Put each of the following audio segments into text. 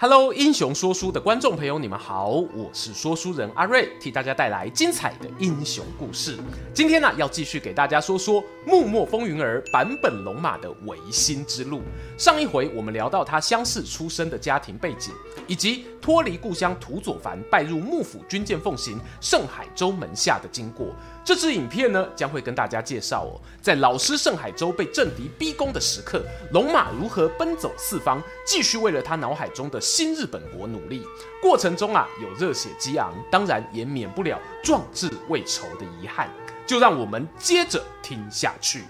Hello，英雄说书的观众朋友，你们好，我是说书人阿瑞，替大家带来精彩的英雄故事。今天呢，要继续给大家说说幕末风云儿版本龙马的维新之路。上一回我们聊到他相似出身的家庭背景，以及脱离故乡土佐藩，拜入幕府军舰奉行盛海洲门下的经过。这支影片呢，将会跟大家介绍哦，在老师盛海洲被政敌逼宫的时刻，龙马如何奔走四方，继续为了他脑海中的新日本国努力。过程中啊，有热血激昂，当然也免不了壮志未酬的遗憾。就让我们接着听下去。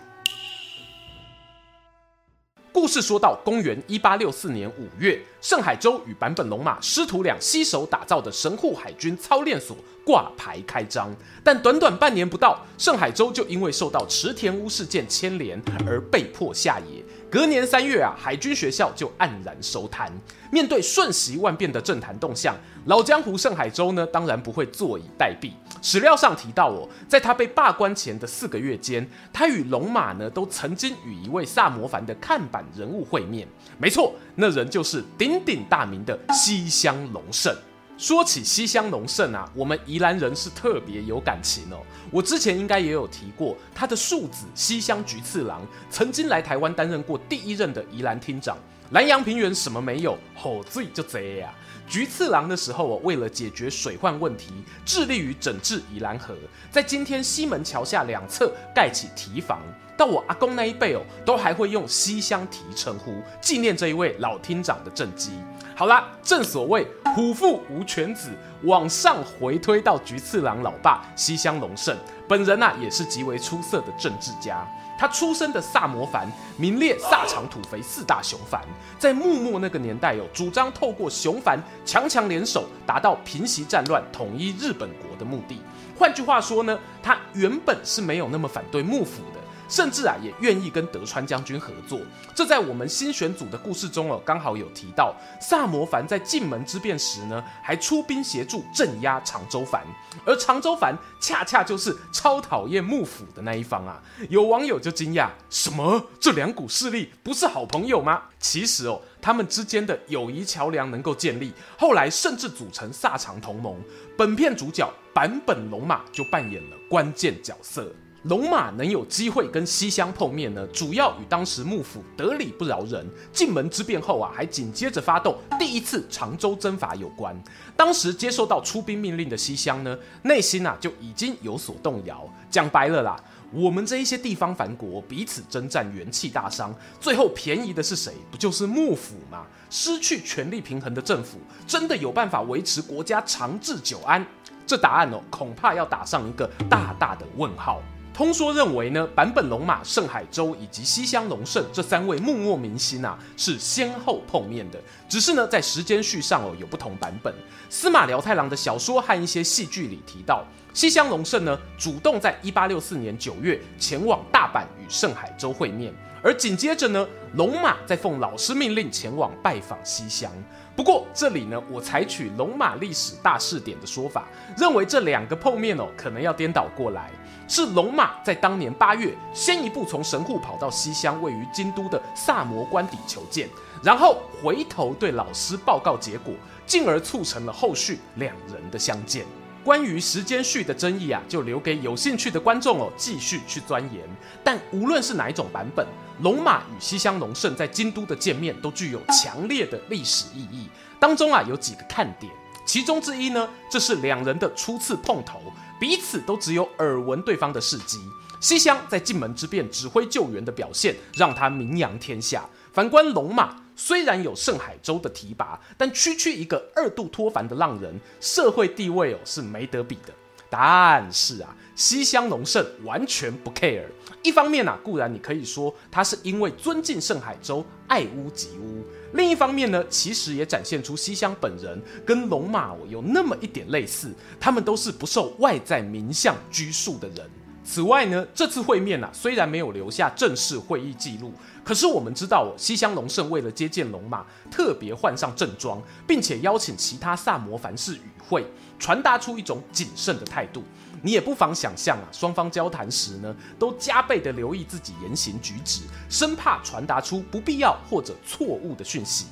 是说到公元一八六四年五月，盛海洲与坂本龙马师徒俩携手打造的神户海军操练所挂牌开张，但短短半年不到，盛海洲就因为受到池田屋事件牵连而被迫下野。隔年三月啊，海军学校就黯然收摊。面对瞬息万变的政坛动向，老江湖盛海洲呢，当然不会坐以待毙。史料上提到哦，在他被罢官前的四个月间，他与龙马呢都曾经与一位萨摩藩的看板人物会面。没错，那人就是鼎鼎大名的西乡隆盛。说起西乡隆盛啊，我们宜兰人是特别有感情哦。我之前应该也有提过，他的庶子西乡菊次郎曾经来台湾担任过第一任的宜兰厅长。兰阳平原什么没有，好醉就贼啊。菊次郎的时候哦，为了解决水患问题，致力于整治宜兰河，在今天西门桥下两侧盖起堤防。到我阿公那一辈哦，都还会用西乡堤称呼，纪念这一位老厅长的政绩。好啦，正所谓虎父无犬子，往上回推到菊次郎老爸西乡隆盛，本人啊也是极为出色的政治家。他出身的萨摩藩名列萨长土肥四大雄藩，在幕末那个年代有主张透过雄藩强强联手，达到平息战乱、统一日本国的目的。换句话说呢，他原本是没有那么反对幕府的。甚至啊，也愿意跟德川将军合作。这在我们新选组的故事中哦，刚好有提到。萨摩藩在进门之变时呢，还出兵协助镇压长州藩，而长州藩恰恰就是超讨厌幕府的那一方啊。有网友就惊讶：什么？这两股势力不是好朋友吗？其实哦，他们之间的友谊桥梁能够建立，后来甚至组成萨长同盟。本片主角坂本龙马就扮演了关键角色。龙马能有机会跟西乡碰面呢，主要与当时幕府得理不饶人，进门之变后啊，还紧接着发动第一次长州征伐有关。当时接受到出兵命令的西乡呢，内心啊就已经有所动摇。讲白了啦，我们这一些地方藩国彼此征战，元气大伤，最后便宜的是谁？不就是幕府吗？失去权力平衡的政府，真的有办法维持国家长治久安？这答案哦，恐怕要打上一个大大的问号。通说认为呢，坂本龙马、盛海洲以及西乡隆盛这三位幕末明星啊，是先后碰面的，只是呢，在时间序上哦有不同版本。司马辽太郎的小说和一些戏剧里提到，西乡隆盛呢主动在一八六四年九月前往大阪与盛海洲会面，而紧接着呢，龙马再奉老师命令前往拜访西乡。不过这里呢，我采取龙马历史大事典的说法，认为这两个碰面哦，可能要颠倒过来，是龙马在当年八月先一步从神户跑到西乡位于京都的萨摩官邸求见，然后回头对老师报告结果，进而促成了后续两人的相见。关于时间序的争议啊，就留给有兴趣的观众哦继续去钻研。但无论是哪一种版本，龙马与西乡隆盛在京都的见面都具有强烈的历史意义。当中啊有几个看点，其中之一呢，这是两人的初次碰头，彼此都只有耳闻对方的事迹。西乡在进门之变指挥救援的表现，让他名扬天下。反观龙马，虽然有盛海洲的提拔，但区区一个二度脱凡的浪人，社会地位哦是没得比的。但是啊，西乡隆盛完全不 care。一方面啊，固然你可以说他是因为尊敬盛海洲，爱屋及乌；另一方面呢，其实也展现出西乡本人跟龙马有那么一点类似，他们都是不受外在名相拘束的人。此外呢，这次会面啊，虽然没有留下正式会议记录，可是我们知道，西乡隆盛为了接见龙马，特别换上正装，并且邀请其他萨摩藩士与会，传达出一种谨慎的态度。你也不妨想象啊，双方交谈时呢，都加倍的留意自己言行举止，生怕传达出不必要或者错误的讯息。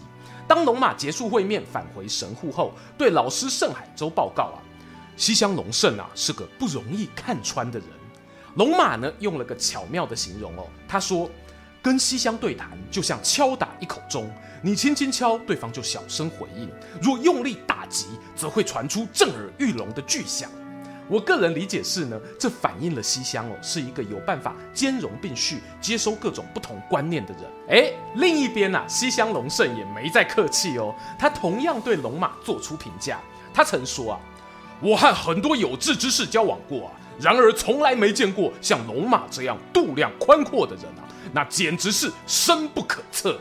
当龙马结束会面返回神户后，对老师盛海舟报告啊，西乡隆盛啊是个不容易看穿的人。龙马呢用了个巧妙的形容哦，他说，跟西乡对谈就像敲打一口钟，你轻轻敲，对方就小声回应；若用力打击，则会传出震耳欲聋的巨响。我个人理解是呢，这反映了西乡哦是一个有办法兼容并蓄、接收各种不同观念的人。哎，另一边呐、啊，西乡隆盛也没再客气哦，他同样对龙马做出评价。他曾说啊，我和很多有志之士交往过啊，然而从来没见过像龙马这样度量宽阔的人啊，那简直是深不可测。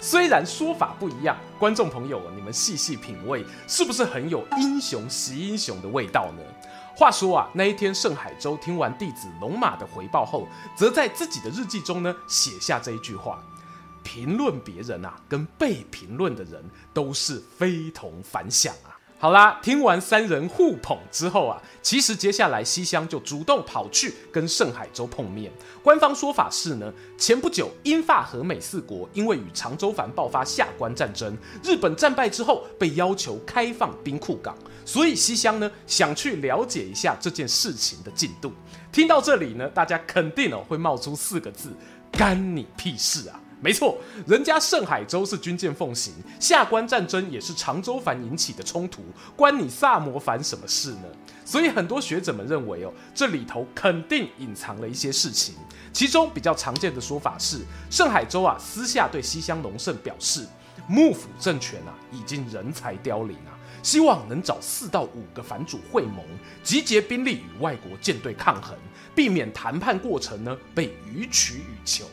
虽然说法不一样，观众朋友你们细细品味，是不是很有英雄惜英雄的味道呢？话说啊，那一天盛海舟听完弟子龙马的回报后，则在自己的日记中呢写下这一句话：评论别人啊，跟被评论的人都是非同凡响啊。好啦，听完三人互捧之后啊，其实接下来西乡就主动跑去跟盛海洲碰面。官方说法是呢，前不久英法和美四国因为与长州藩爆发下关战争，日本战败之后被要求开放兵库港，所以西乡呢想去了解一下这件事情的进度。听到这里呢，大家肯定哦会冒出四个字：干你屁事啊！没错，人家盛海州是军舰奉行，下关战争也是长州藩引起的冲突，关你萨摩藩什么事呢？所以很多学者们认为哦，这里头肯定隐藏了一些事情。其中比较常见的说法是，盛海州啊私下对西乡隆盛表示，幕府政权啊已经人才凋零啊，希望能找四到五个藩主会盟，集结兵力与外国舰队抗衡，避免谈判过程呢被予取予求。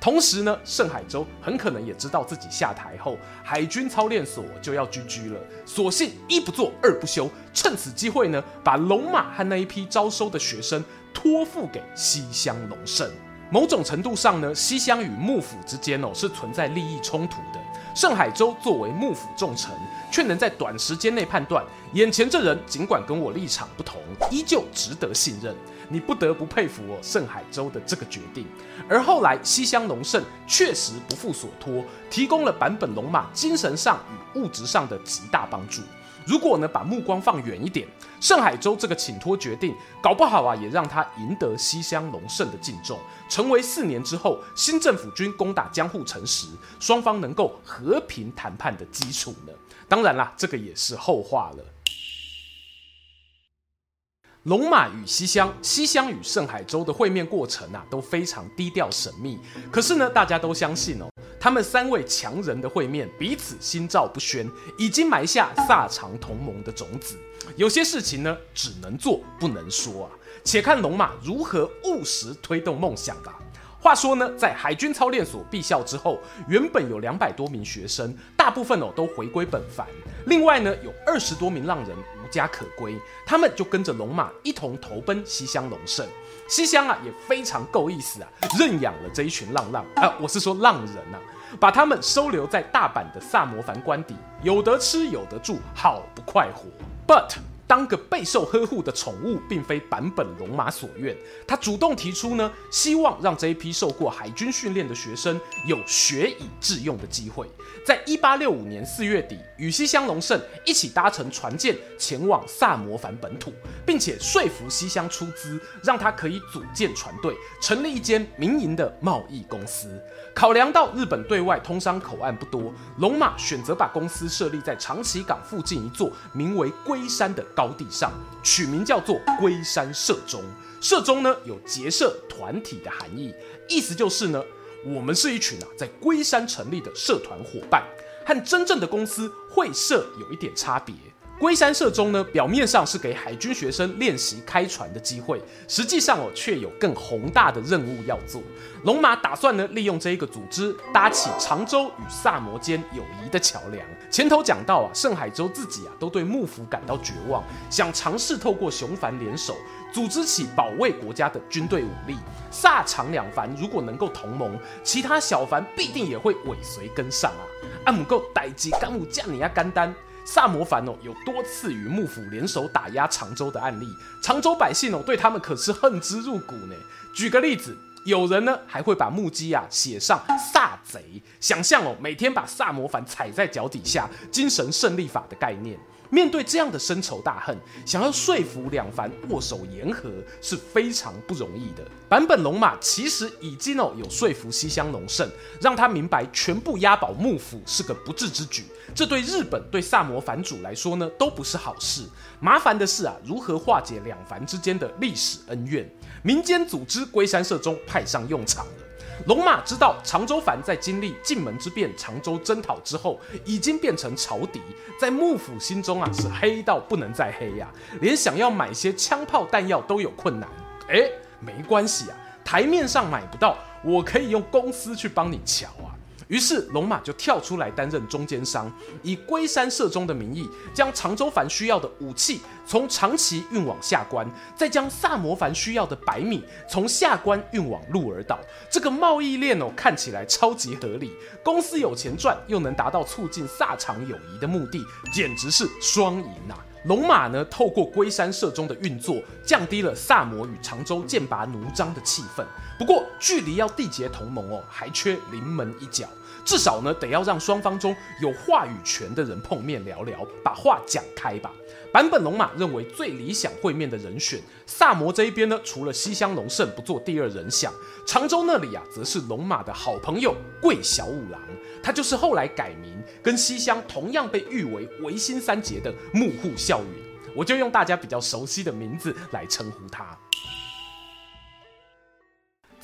同时呢，盛海舟很可能也知道自己下台后，海军操练所就要居居了，索性一不做二不休，趁此机会呢，把龙马和那一批招收的学生托付给西乡隆盛。某种程度上呢，西乡与幕府之间哦是存在利益冲突的。盛海舟作为幕府重臣，却能在短时间内判断，眼前这人尽管跟我立场不同，依旧值得信任。你不得不佩服我盛海洲的这个决定。而后来西乡隆盛确实不负所托，提供了坂本龙马精神上与物质上的极大帮助。如果呢把目光放远一点，盛海洲这个请托决定，搞不好啊也让他赢得西乡隆盛的敬重，成为四年之后新政府军攻打江户城时，双方能够和平谈判的基础呢。当然啦，这个也是后话了。龙马与西乡，西乡与盛海舟的会面过程啊，都非常低调神秘。可是呢，大家都相信哦，他们三位强人的会面，彼此心照不宣，已经埋下萨长同盟的种子。有些事情呢，只能做不能说啊。且看龙马如何务实推动梦想吧。话说呢，在海军操练所毕校之后，原本有两百多名学生，大部分哦都回归本藩。另外呢，有二十多名浪人家可归，他们就跟着龙马一同投奔西乡隆盛。西乡啊也非常够意思啊，认养了这一群浪浪啊、呃，我是说浪人啊，把他们收留在大阪的萨摩藩官邸，有得吃有得住，好不快活。But 当个备受呵护的宠物，并非坂本龙马所愿。他主动提出呢，希望让这一批受过海军训练的学生有学以致用的机会。在一八六五年四月底，与西乡隆盛一起搭乘船舰前往萨摩藩本土，并且说服西乡出资，让他可以组建船队，成立一间民营的贸易公司。考量到日本对外通商口岸不多，龙马选择把公司设立在长崎港附近一座名为龟山的高地上，取名叫做龟山社中。社中呢有结社团体的含义，意思就是呢，我们是一群啊在龟山成立的社团伙伴，和真正的公司会社有一点差别。龟山社中呢，表面上是给海军学生练习开船的机会，实际上哦，却有更宏大的任务要做。龙马打算呢，利用这一个组织，搭起长州与萨摩间友谊的桥梁。前头讲到啊，盛海洲自己啊，都对幕府感到绝望，想尝试透过熊藩联手，组织起保卫国家的军队武力。萨长两藩如果能够同盟，其他小藩必定也会尾随跟上啊。阿姆够代志干姆将你啊干单。萨摩藩哦，有多次与幕府联手打压长州的案例，长州百姓哦，对他们可是恨之入骨呢。举个例子，有人呢还会把目击啊写上萨贼，想象哦，每天把萨摩藩踩在脚底下，精神胜利法的概念。面对这样的深仇大恨，想要说服两藩握手言和是非常不容易的。坂本龙马其实已经哦有说服西乡隆盛，让他明白全部押宝幕府是个不智之举，这对日本对萨摩藩主来说呢都不是好事。麻烦的是啊，如何化解两藩之间的历史恩怨？民间组织龟山社中派上用场了。龙马知道常州藩在经历晋门之变、常州征讨之后，已经变成朝敌，在幕府心中啊是黑到不能再黑呀、连想要买些枪炮弹药都有困难。哎，没关系啊，台面上买不到，我可以用公司去帮你瞧啊。于是龙马就跳出来担任中间商，以龟山社中的名义，将长州藩需要的武器从长崎运往下关，再将萨摩藩需要的白米从下关运往鹿儿岛。这个贸易链哦，看起来超级合理，公司有钱赚，又能达到促进萨长友谊的目的，简直是双赢啊！龙马呢，透过龟山社中的运作，降低了萨摩与长州剑拔弩张的气氛。不过，距离要缔结同盟哦，还缺临门一脚。至少呢，得要让双方中有话语权的人碰面聊聊，把话讲开吧。版本龙马认为最理想会面的人选，萨摩这一边呢，除了西乡隆盛不做第二人想，长州那里啊，则是龙马的好朋友桂小五郎，他就是后来改名，跟西乡同样被誉为维新三杰的幕户孝允，我就用大家比较熟悉的名字来称呼他。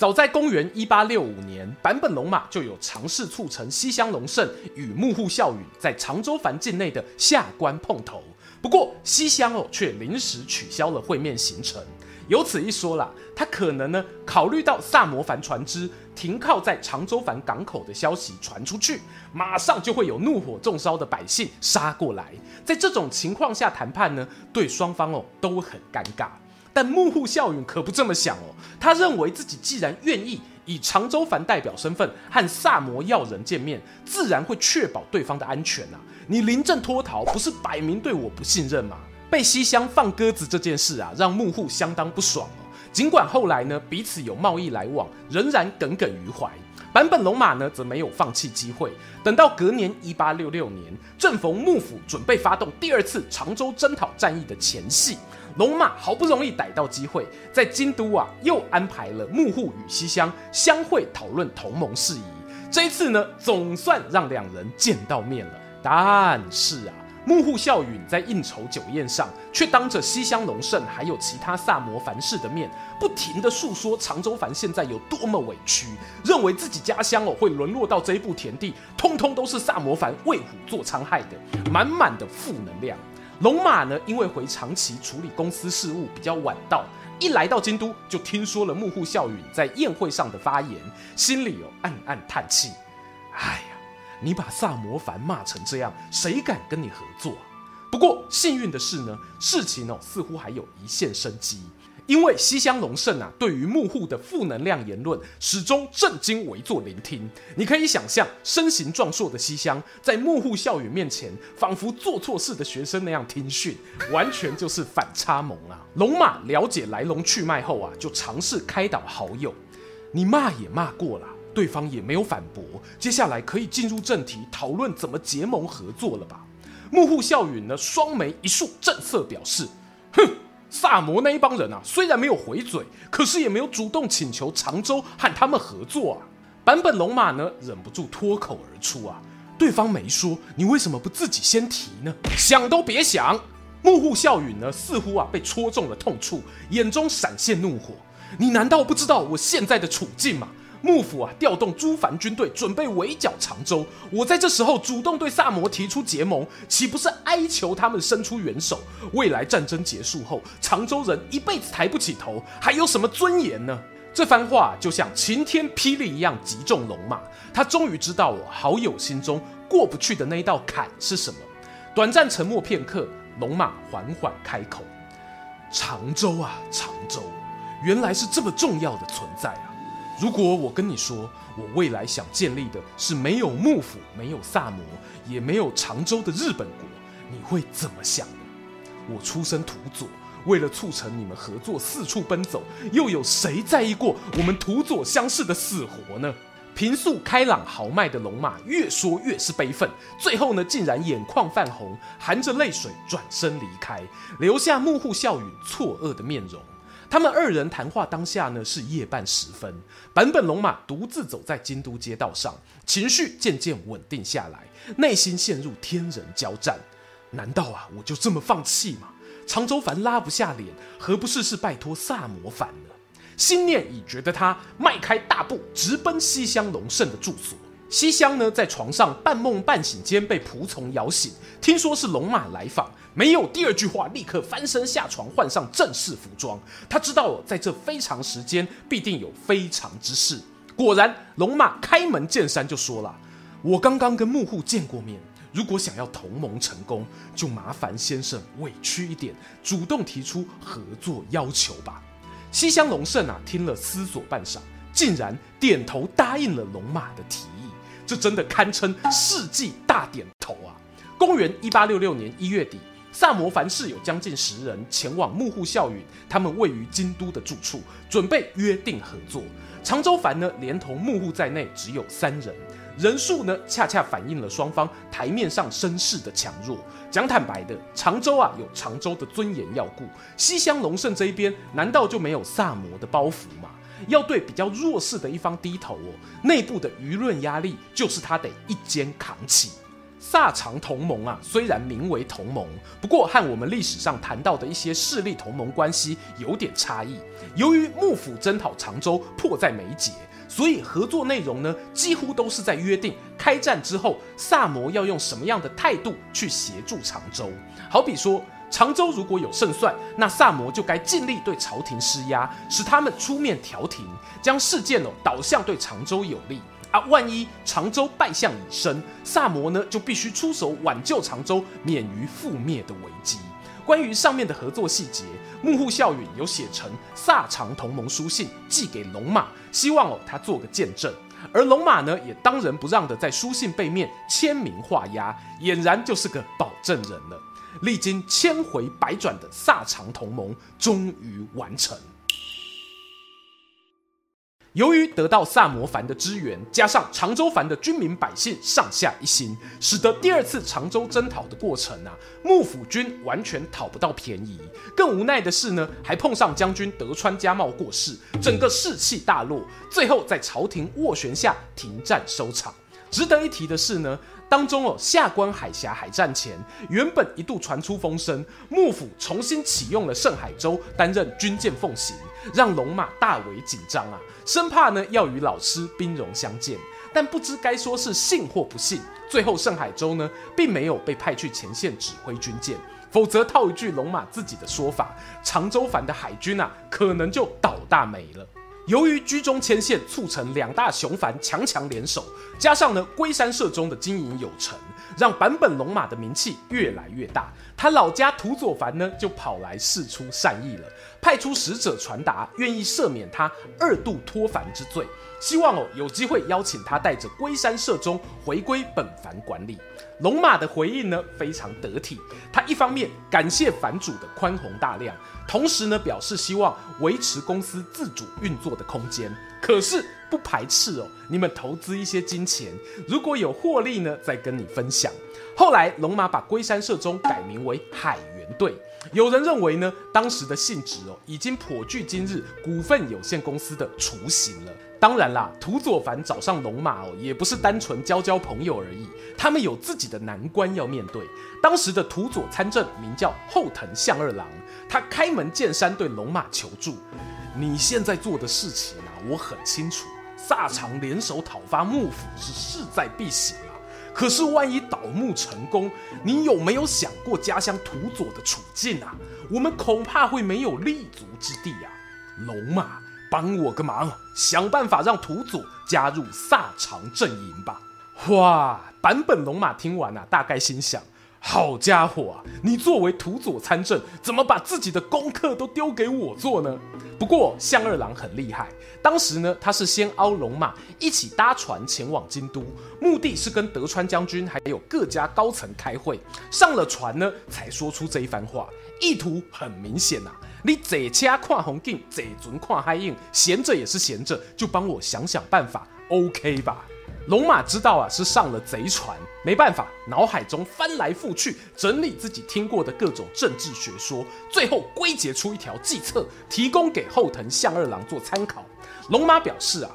早在公元一八六五年，坂本龙马就有尝试促成西乡隆盛与木户孝允在长州藩境内的下关碰头，不过西乡哦却临时取消了会面行程。由此一说啦，他可能呢考虑到萨摩藩船只停靠在长州藩港口的消息传出去，马上就会有怒火中烧的百姓杀过来，在这种情况下谈判呢，对双方哦都很尴尬。但木户孝允可不这么想哦，他认为自己既然愿意以长州藩代表身份和萨摩要人见面，自然会确保对方的安全啊！你临阵脱逃，不是摆明对我不信任吗？被西乡放鸽子这件事啊，让木户相当不爽哦。尽管后来呢彼此有贸易来往，仍然耿耿于怀。坂本龙马呢则没有放弃机会，等到隔年一八六六年，正逢幕府准备发动第二次长州征讨战役的前夕。龙马好不容易逮到机会，在京都啊又安排了幕户与西乡相会讨论同盟事宜。这一次呢，总算让两人见到面了。但是啊，幕户孝允在应酬酒宴上，却当着西乡隆盛还有其他萨摩藩士的面，不停地诉说长州藩现在有多么委屈，认为自己家乡哦会沦落到这一步田地，通通都是萨摩藩为虎作伥害的，满满的负能量。龙马呢，因为回长崎处理公司事务比较晚到，一来到京都就听说了幕户孝允在宴会上的发言，心里有暗暗叹气：“哎呀，你把萨摩凡骂成这样，谁敢跟你合作？”不过幸运的是呢，事情哦似乎还有一线生机。因为西乡隆盛啊，对于幕户的负能量言论始终震惊围坐聆听。你可以想象，身形壮硕的西乡在幕户孝允面前，仿佛做错事的学生那样听训，完全就是反差萌啊！龙马了解来龙去脉后啊，就尝试开导好友：“你骂也骂过了，对方也没有反驳，接下来可以进入正题，讨论怎么结盟合作了吧？”幕户孝允呢，双眉一竖，正色表示：“哼。”萨摩那一帮人啊，虽然没有回嘴，可是也没有主动请求长州和他们合作啊。坂本龙马呢，忍不住脱口而出啊：“对方没说，你为什么不自己先提呢？”想都别想！幕户孝允呢，似乎啊被戳中了痛处，眼中闪现怒火：“你难道不知道我现在的处境吗？幕府啊调动诸藩军队准备围剿长州，我在这时候主动对萨摩提出结盟，岂不是哀求他们伸出援手？未来战争结束后，长州人一辈子抬不起头，还有什么尊严呢？这番话就像晴天霹雳一样击中龙马，他终于知道我好友心中过不去的那一道坎是什么。短暂沉默片刻，龙马缓缓开口：“长州啊，长州，原来是这么重要的存在啊！如果我跟你说，我未来想建立的是没有幕府、没有萨摩、也没有长州的日本国，你会怎么想呢？我出身土佐。”为了促成你们合作，四处奔走，又有谁在意过我们土佐相氏的死活呢？平素开朗豪迈的龙马越说越是悲愤，最后呢，竟然眼眶泛红，含着泪水转身离开，留下幕户孝允错愕的面容。他们二人谈话当下呢，是夜半时分，坂本龙马独自走在京都街道上，情绪渐渐稳定下来，内心陷入天人交战。难道啊，我就这么放弃吗？长州藩拉不下脸，何不试试拜托萨摩藩呢？心念已决的他迈开大步，直奔西乡隆盛的住所。西乡呢，在床上半梦半醒间被仆从摇醒，听说是龙马来访，没有第二句话，立刻翻身下床，换上正式服装。他知道在这非常时间，必定有非常之事。果然，龙马开门见山就说了：“我刚刚跟幕户见过面。”如果想要同盟成功，就麻烦先生委屈一点，主动提出合作要求吧。西乡隆盛啊，听了思索半晌，竟然点头答应了龙马的提议。这真的堪称世纪大点头啊！公元一八六六年一月底，萨摩凡士有将近十人前往木户孝允他们位于京都的住处，准备约定合作。长州藩呢，连同木户在内，只有三人。人数呢，恰恰反映了双方台面上声势的强弱。讲坦白的，长州啊有长州的尊严要顾，西乡隆盛这一边难道就没有萨摩的包袱吗？要对比较弱势的一方低头哦，内部的舆论压力就是他得一肩扛起。萨长同盟啊，虽然名为同盟，不过和我们历史上谈到的一些势力同盟关系有点差异。由于幕府征讨长州迫在眉睫。所以合作内容呢，几乎都是在约定开战之后，萨摩要用什么样的态度去协助长州。好比说，长州如果有胜算，那萨摩就该尽力对朝廷施压，使他们出面调停，将事件哦导向对长州有利啊。万一长州败相已深，萨摩呢就必须出手挽救长州，免于覆灭的危机。关于上面的合作细节，幕户孝允有写成萨长同盟书信寄给龙马，希望哦他做个见证。而龙马呢，也当仁不让的在书信背面签名画押，俨然就是个保证人了。历经千回百转的萨长同盟终于完成。由于得到萨摩藩的支援，加上长州藩的军民百姓上下一心，使得第二次长州征讨的过程啊，幕府军完全讨不到便宜。更无奈的是呢，还碰上将军德川家茂过世，整个士气大落，最后在朝廷斡旋下停战收场。值得一提的是呢，当中哦，下关海峡海战前，原本一度传出风声，幕府重新启用了盛海舟担任军舰奉行，让龙马大为紧张啊，生怕呢要与老师兵戎相见。但不知该说是幸或不幸，最后盛海舟呢并没有被派去前线指挥军舰，否则套一句龙马自己的说法，长州藩的海军啊可能就倒大霉了。由于居中牵线，促成两大雄藩强强联手，加上呢龟山社中的经营有成，让坂本龙马的名气越来越大。他老家土佐藩呢就跑来释出善意了，派出使者传达，愿意赦免他二度脱藩之罪，希望哦有机会邀请他带着龟山社中回归本藩管理。龙马的回应呢非常得体，他一方面感谢反主的宽宏大量。同时呢，表示希望维持公司自主运作的空间，可是不排斥哦，你们投资一些金钱，如果有获利呢，再跟你分享。后来龙马把龟山社中改名为海员队，有人认为呢，当时的性质哦，已经颇具今日股份有限公司的雏形了。当然啦，土佐藩找上龙马哦，也不是单纯交交朋友而已，他们有自己的难关要面对。当时的土佐参政名叫后藤象二郎，他开门见山对龙马求助：“你现在做的事情啊，我很清楚。萨长联手讨伐幕府是势在必行啊。可是万一盗墓成功，你有没有想过家乡土佐的处境啊？我们恐怕会没有立足之地啊！龙马，帮我个忙，想办法让土佐加入萨长阵营吧！哇，版本龙马听完啊，大概心想。好家伙啊！你作为土佐参政，怎么把自己的功课都丢给我做呢？不过相二郎很厉害，当时呢，他是先邀龙马一起搭船前往京都，目的是跟德川将军还有各家高层开会。上了船呢，才说出这一番话，意图很明显呐、啊。你这车跨红景，这船跨海印，闲着也是闲着，就帮我想想办法，OK 吧？龙马知道啊，是上了贼船，没办法，脑海中翻来覆去整理自己听过的各种政治学说，最后归结出一条计策，提供给后藤象二郎做参考。龙马表示啊，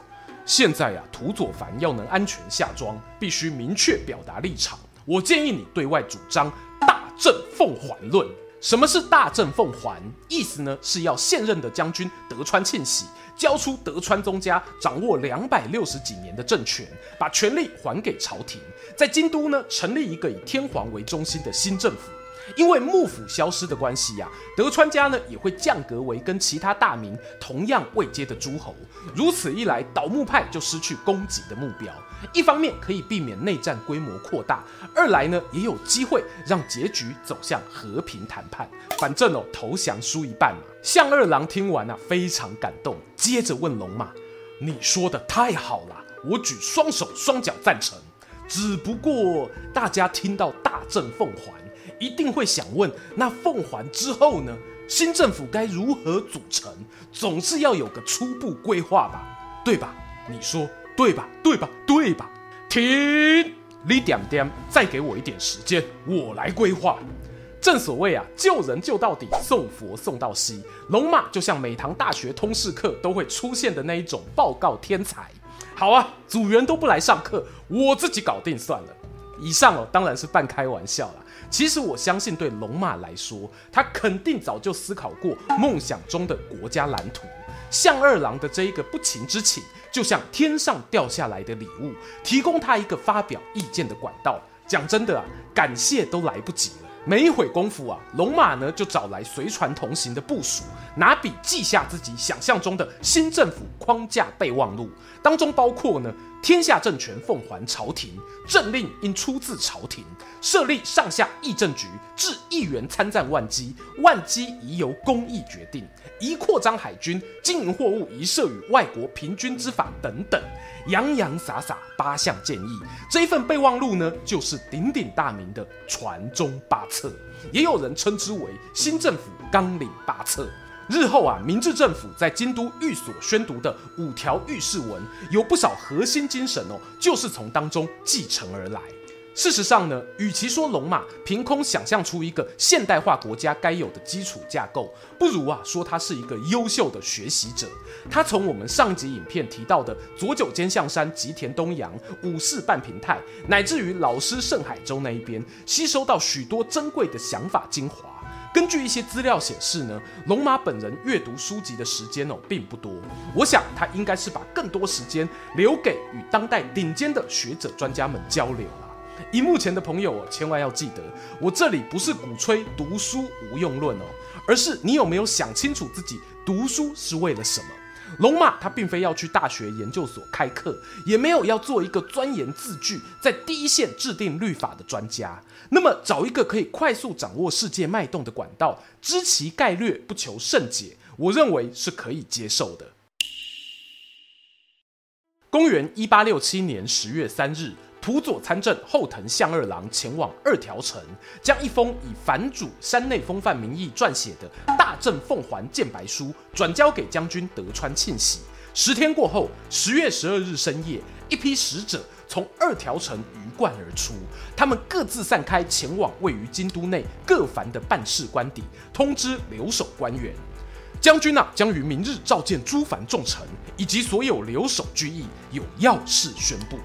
现在啊，土佐藩要能安全下庄，必须明确表达立场。我建议你对外主张大政奉还论。什么是大政奉还？意思呢，是要现任的将军德川庆喜。交出德川宗家掌握两百六十几年的政权，把权力还给朝廷，在京都呢，成立一个以天皇为中心的新政府。因为幕府消失的关系呀、德川家呢也会降格为跟其他大名同样位阶的诸侯。如此一来，倒幕派就失去攻击的目标。一方面可以避免内战规模扩大，二来呢也有机会让结局走向和平谈判。反正哦，投降输一半嘛。向二郎听完啊，非常感动，接着问龙马：“你说的太好了，我举双手双脚赞成。只不过大家听到大政奉还。”一定会想问，那奉还之后呢？新政府该如何组成？总是要有个初步规划吧，对吧？你说对吧？对吧？对吧？停！你点点，再给我一点时间，我来规划。正所谓啊，救人救到底，送佛送到西。龙马就像每堂大学通识课都会出现的那一种报告天才。好啊，组员都不来上课，我自己搞定算了。以上哦，当然是半开玩笑啦。其实我相信，对龙马来说，他肯定早就思考过梦想中的国家蓝图。向二郎的这一个不情之请，就像天上掉下来的礼物，提供他一个发表意见的管道。讲真的啊，感谢都来不及了。没一会功夫啊，龙马呢就找来随船同行的部属，拿笔记下自己想象中的新政府框架备忘录，当中包括呢，天下政权奉还朝廷，政令应出自朝廷，设立上下议政局，置议员参战万机，万机宜由公议决定，宜扩张海军，经营货物宜设与外国平均之法等等。洋洋洒洒八项建议，这一份备忘录呢，就是鼎鼎大名的传中八策，也有人称之为新政府纲领八策。日后啊，明治政府在京都寓所宣读的五条御誓文，有不少核心精神哦，就是从当中继承而来。事实上呢，与其说龙马凭空想象出一个现代化国家该有的基础架构，不如啊说他是一个优秀的学习者。他从我们上集影片提到的佐久间象山、吉田东洋、武士半平太，乃至于老师盛海舟那一边，吸收到许多珍贵的想法精华。根据一些资料显示呢，龙马本人阅读书籍的时间哦并不多。我想他应该是把更多时间留给与当代顶尖的学者专家们交流了。荧幕前的朋友哦，千万要记得，我这里不是鼓吹读书无用论哦，而是你有没有想清楚自己读书是为了什么？龙马他并非要去大学研究所开课，也没有要做一个钻研字句，在第一线制定律法的专家。那么找一个可以快速掌握世界脉动的管道，知其概略，不求甚解，我认为是可以接受的。公元一八六七年十月三日。辅佐参政后藤象二郎前往二条城，将一封以藩主山内丰范名义撰写的大政奉还荐白书转交给将军德川庆喜。十天过后，十月十二日深夜，一批使者从二条城鱼贯而出，他们各自散开，前往位于京都内各藩的办事官邸，通知留守官员，将军啊将于明日召见诸藩重臣以及所有留守居役，有要事宣布。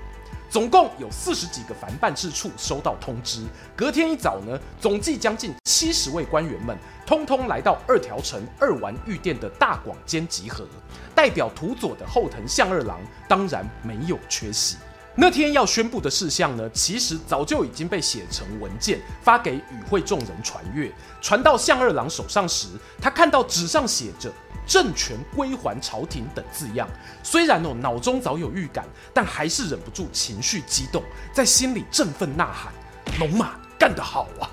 总共有四十几个凡办事处收到通知，隔天一早呢，总计将近七十位官员们，通通来到二条城二丸御殿的大广间集合。代表土佐的后藤象二郎当然没有缺席。那天要宣布的事项呢，其实早就已经被写成文件，发给与会众人传阅。传到象二郎手上时，他看到纸上写着“政权归还朝廷”等字样，虽然哦脑中早有预感，但还是忍不住情绪激动，在心里振奋呐喊：“龙马干得好啊！”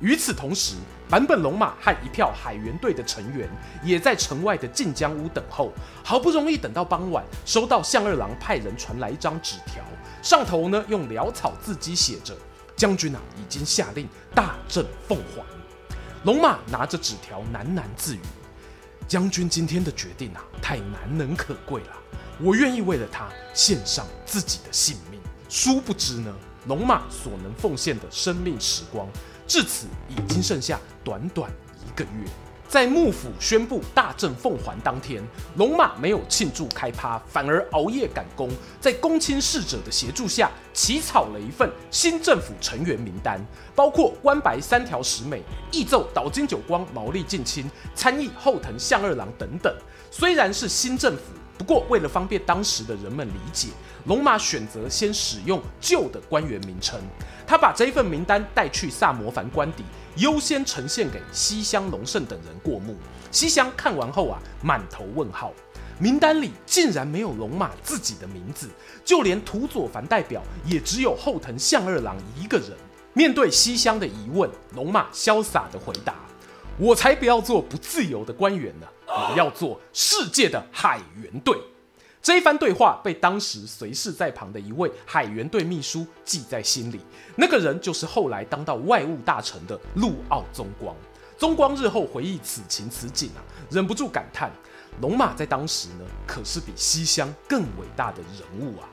与此同时，坂本龙马和一票海援队的成员也在城外的晋江屋等候。好不容易等到傍晚，收到向二郎派人传来一张纸条，上头呢用潦草字迹写着：“将军啊，已经下令大政奉还。”龙马拿着纸条喃喃自语：“将军今天的决定啊，太难能可贵了，我愿意为了他献上自己的性命。”殊不知呢，龙马所能奉献的生命时光。至此已经剩下短短一个月，在幕府宣布大政奉还当天，龙马没有庆祝开趴，反而熬夜赶工，在公卿侍者的协助下起草了一份新政府成员名单，包括关白三条实美、义奏岛津久光、毛利近亲、参议后藤象二郎等等。虽然是新政府，不过为了方便当时的人们理解，龙马选择先使用旧的官员名称。他把这一份名单带去萨摩藩官邸，优先呈现给西乡隆盛等人过目。西乡看完后啊，满头问号，名单里竟然没有龙马自己的名字，就连土佐藩代表也只有后藤象二郎一个人。面对西乡的疑问，龙马潇洒地回答：“我才不要做不自由的官员呢，我要做世界的海员队。”这一番对话被当时随侍在旁的一位海员队秘书记在心里，那个人就是后来当到外务大臣的陆奥宗光。宗光日后回忆此情此景啊，忍不住感叹：龙马在当时呢，可是比西乡更伟大的人物啊！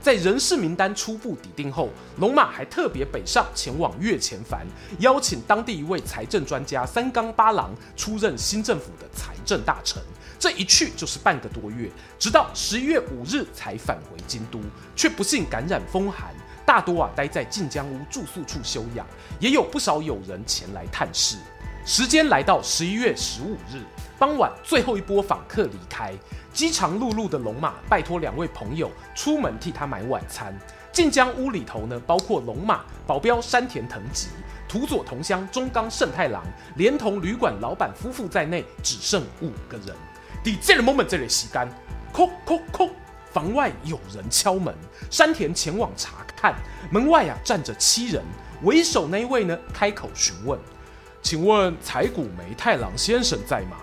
在人事名单初步拟定后，龙马还特别北上前往越前藩，邀请当地一位财政专家三冈八郎出任新政府的财政大臣。这一去就是半个多月，直到十一月五日才返回京都，却不幸感染风寒，大多啊待在晋江屋住宿处休养，也有不少友人前来探视。时间来到十一月十五日傍晚，最后一波访客离开，饥肠辘辘的龙马拜托两位朋友出门替他买晚餐。晋江屋里头呢，包括龙马、保镖山田藤吉、土佐同乡中冈胜太郎，连同旅馆老板夫妇在内，只剩五个人。第这个 moment 这里洗干，叩叩叩，房外有人敲门。山田前往查看，门外啊站着七人，为首那一位呢开口询问：“请问柴谷梅太郎先生在吗？”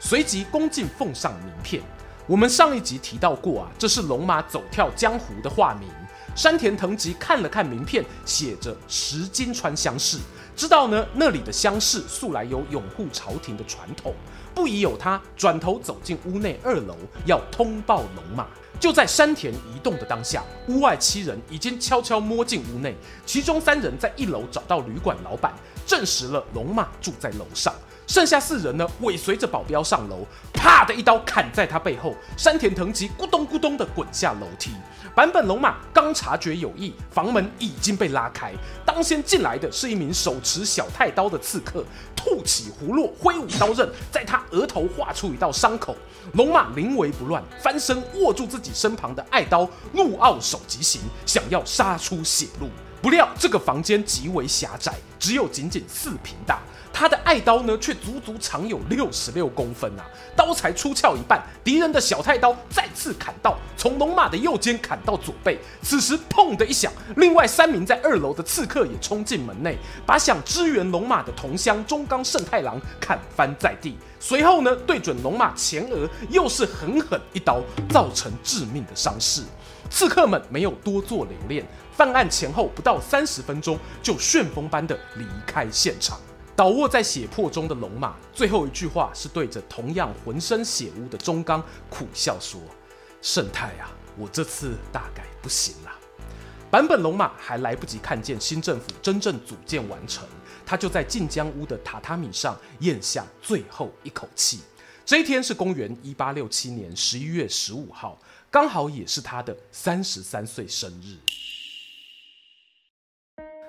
随即恭敬奉上名片。我们上一集提到过啊，这是龙马走跳江湖的化名。山田藤吉看了看名片，写着石金川乡士，知道呢那里的乡士素来有拥护朝廷的传统。不疑有他，转头走进屋内二楼，要通报龙马。就在山田移动的当下，屋外七人已经悄悄摸进屋内，其中三人在一楼找到旅馆老板，证实了龙马住在楼上。剩下四人呢，尾随着保镖上楼，啪的一刀砍在他背后，山田藤吉咕咚咕咚的滚下楼梯。版本龙马刚察觉有异，房门已经被拉开，当先进来的是一名手持小太刀的刺客，吐起葫芦，挥舞刀刃，在他额头划出一道伤口。龙马临危不乱，翻身握住自己身旁的爱刀，怒傲手疾行，想要杀出血路。不料这个房间极为狭窄，只有仅仅四平大。他的爱刀呢，却足足长有六十六公分啊！刀才出鞘一半，敌人的小太刀再次砍到，从龙马的右肩砍到左背。此时砰的一响，另外三名在二楼的刺客也冲进门内，把想支援龙马的同乡中冈胜太郎砍翻在地。随后呢，对准龙马前额又是狠狠一刀，造成致命的伤势。刺客们没有多做留恋，犯案前后不到三十分钟，就旋风般的离开现场。倒卧在血泊中的龙马，最后一句话是对着同样浑身血污的中冈苦笑说：“胜太啊，我这次大概不行了。”坂本龙马还来不及看见新政府真正组建完成，他就在近江屋的榻榻米上咽下最后一口气。这一天是公元一八六七年十一月十五号，刚好也是他的三十三岁生日。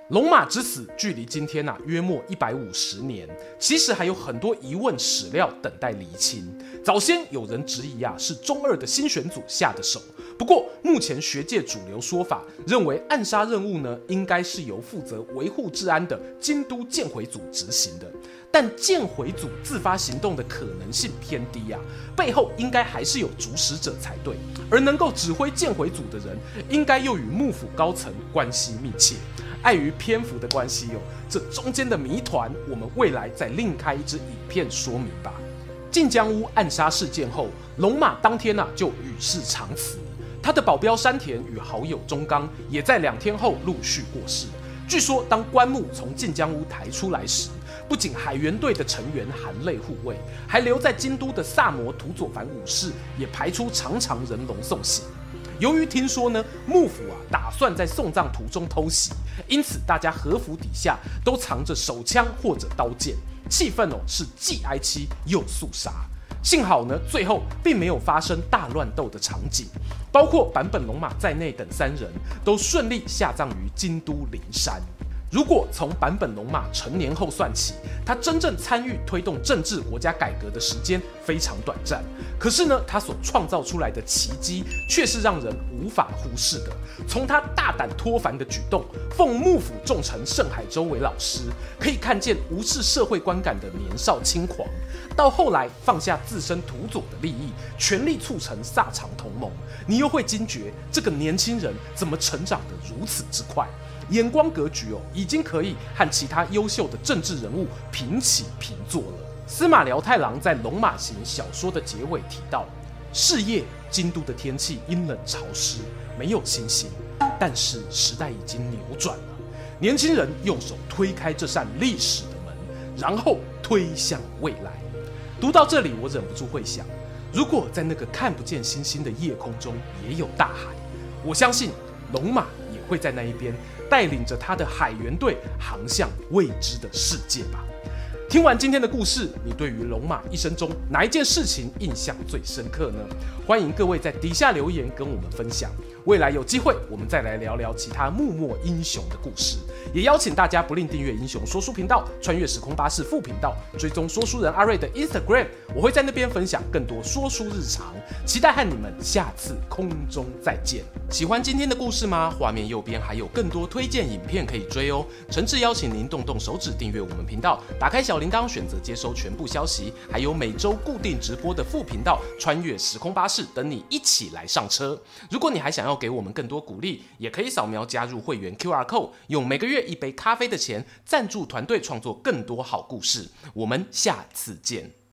龙马之死距离今天呐、约莫一百五十年，其实还有很多疑问史料等待厘清。早先有人质疑啊是中二的新选组下的手，不过目前学界主流说法认为暗杀任务呢应该是由负责维护治安的京都剑回组执行的，但剑回组自发行动的可能性偏低啊，背后应该还是有主使者才对，而能够指挥剑回组的人应该又与幕府高层关系密切。碍于篇幅的关系哟，这中间的谜团，我们未来再另开一支影片说明吧。近江屋暗杀事件后，龙马当天呐、啊、就与世长辞，他的保镖山田与好友中冈也在两天后陆续过世。据说当棺木从近江屋抬出来时，不仅海援队的成员含泪护卫，还留在京都的萨摩土佐藩武士也排出长长人龙送行。由于听说呢，幕府啊打算在送葬途中偷袭，因此大家和服底下都藏着手枪或者刀剑，气氛哦是既哀戚又肃杀。幸好呢，最后并没有发生大乱斗的场景，包括坂本龙马在内等三人都顺利下葬于京都灵山。如果从坂本龙马成年后算起，他真正参与推动政治国家改革的时间非常短暂。可是呢，他所创造出来的奇迹却是让人无法忽视的。从他大胆脱凡的举动，奉幕府重臣盛海舟为老师，可以看见无视社会观感的年少轻狂，到后来放下自身土佐的利益，全力促成萨长同盟，你又会惊觉这个年轻人怎么成长得如此之快。眼光格局哦，已经可以和其他优秀的政治人物平起平坐了。司马辽太郎在《龙马行》小说的结尾提到，是夜京都的天气阴冷潮湿，没有星星，但是时代已经扭转了。年轻人用手推开这扇历史的门，然后推向未来。读到这里，我忍不住会想，如果在那个看不见星星的夜空中也有大海，我相信龙马也会在那一边。带领着他的海员队航向未知的世界吧。听完今天的故事，你对于龙马一生中哪一件事情印象最深刻呢？欢迎各位在底下留言跟我们分享。未来有机会，我们再来聊聊其他幕末英雄的故事。也邀请大家不吝订阅英雄说书频道、穿越时空巴士副频道，追踪说书人阿瑞的 Instagram，我会在那边分享更多说书日常。期待和你们下次空中再见。喜欢今天的故事吗？画面右边还有更多推荐影片可以追哦。诚挚邀请您动动手指订阅我们频道，打开小铃铛，选择接收全部消息，还有每周固定直播的副频道穿越时空巴士等你一起来上车。如果你还想要给我们更多鼓励，也可以扫描加入会员 QR Code，用每个月一杯咖啡的钱赞助团队创作更多好故事。我们下次见。